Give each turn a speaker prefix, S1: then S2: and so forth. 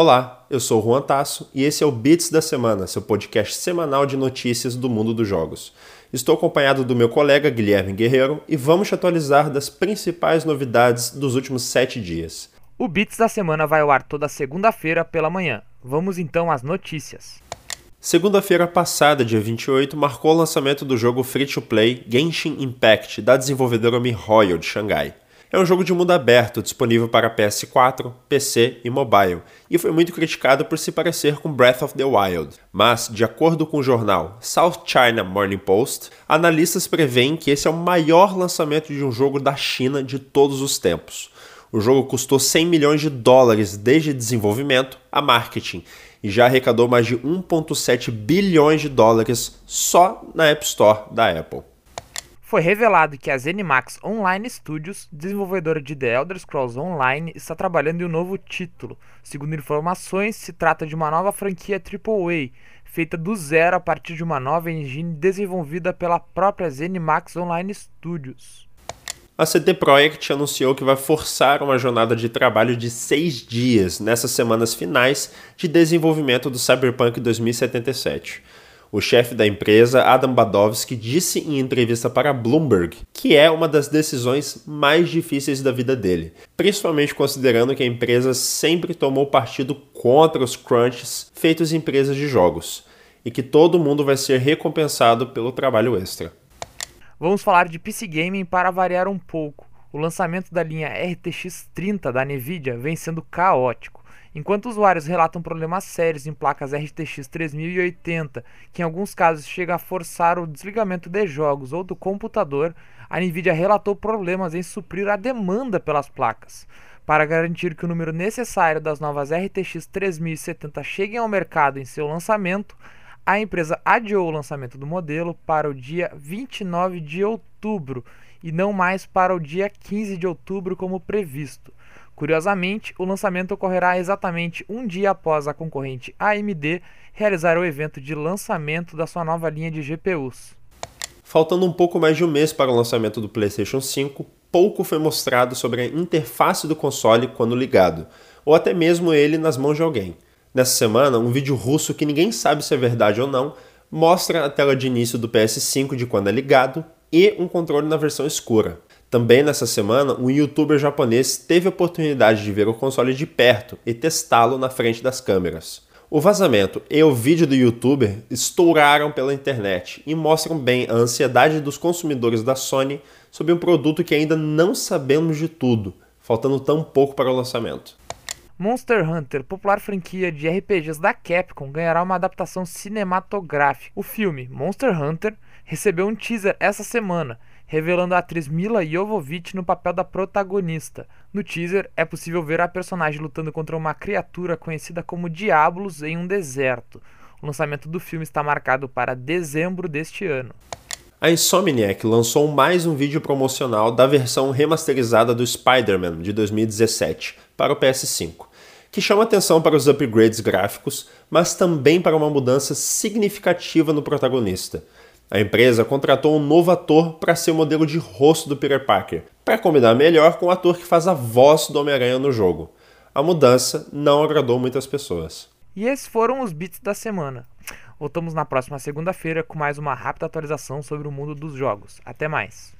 S1: Olá, eu sou o Juan Tasso e esse é o Bits da Semana, seu podcast semanal de notícias do mundo dos jogos. Estou acompanhado do meu colega Guilherme Guerreiro e vamos te atualizar das principais novidades dos últimos sete dias.
S2: O Bits da Semana vai ao ar toda segunda-feira pela manhã. Vamos então às notícias.
S1: Segunda-feira passada, dia 28, marcou o lançamento do jogo free-to-play Genshin Impact da desenvolvedora MiHoYo de Xangai. É um jogo de mundo aberto, disponível para PS4, PC e mobile, e foi muito criticado por se parecer com Breath of the Wild. Mas, de acordo com o jornal South China Morning Post, analistas preveem que esse é o maior lançamento de um jogo da China de todos os tempos. O jogo custou 100 milhões de dólares desde desenvolvimento a marketing e já arrecadou mais de 1,7 bilhões de dólares só na App Store da Apple
S2: foi revelado que a ZeniMax Online Studios, desenvolvedora de The Elder Scrolls Online, está trabalhando em um novo título. Segundo informações, se trata de uma nova franquia AAA, feita do zero a partir de uma nova engine desenvolvida pela própria ZeniMax Online Studios.
S1: A CD Projekt anunciou que vai forçar uma jornada de trabalho de seis dias nessas semanas finais de desenvolvimento do Cyberpunk 2077. O chefe da empresa, Adam Badowski, disse em entrevista para Bloomberg que é uma das decisões mais difíceis da vida dele, principalmente considerando que a empresa sempre tomou partido contra os crunches feitos em empresas de jogos e que todo mundo vai ser recompensado pelo trabalho extra.
S2: Vamos falar de PC Gaming para variar um pouco. O lançamento da linha RTX 30 da Nvidia vem sendo caótico. Enquanto usuários relatam problemas sérios em placas RTX 3080, que em alguns casos chega a forçar o desligamento de jogos ou do computador, a Nvidia relatou problemas em suprir a demanda pelas placas. Para garantir que o número necessário das novas RTX 3070 cheguem ao mercado em seu lançamento, a empresa adiou o lançamento do modelo para o dia 29 de outubro e não mais para o dia 15 de outubro como previsto. Curiosamente, o lançamento ocorrerá exatamente um dia após a concorrente AMD realizar o evento de lançamento da sua nova linha de GPUs.
S1: Faltando um pouco mais de um mês para o lançamento do PlayStation 5, pouco foi mostrado sobre a interface do console quando ligado, ou até mesmo ele nas mãos de alguém. Nessa semana, um vídeo russo que ninguém sabe se é verdade ou não mostra a tela de início do PS5 de quando é ligado e um controle na versão escura. Também nessa semana, um youtuber japonês teve a oportunidade de ver o console de perto e testá-lo na frente das câmeras. O vazamento e o vídeo do youtuber estouraram pela internet e mostram bem a ansiedade dos consumidores da Sony sobre um produto que ainda não sabemos de tudo, faltando tão pouco para o lançamento.
S2: Monster Hunter, popular franquia de RPGs da Capcom, ganhará uma adaptação cinematográfica. O filme Monster Hunter recebeu um teaser essa semana revelando a atriz Mila Jovovich no papel da protagonista. No teaser, é possível ver a personagem lutando contra uma criatura conhecida como Diablos em um deserto. O lançamento do filme está marcado para dezembro deste ano.
S1: A Insomniac lançou mais um vídeo promocional da versão remasterizada do Spider-Man de 2017 para o PS5, que chama atenção para os upgrades gráficos, mas também para uma mudança significativa no protagonista. A empresa contratou um novo ator para ser o modelo de rosto do Peter Parker, para combinar melhor com o ator que faz a voz do Homem-Aranha no jogo. A mudança não agradou muitas pessoas.
S2: E esses foram os bits da semana. Voltamos na próxima segunda-feira com mais uma rápida atualização sobre o mundo dos jogos. Até mais!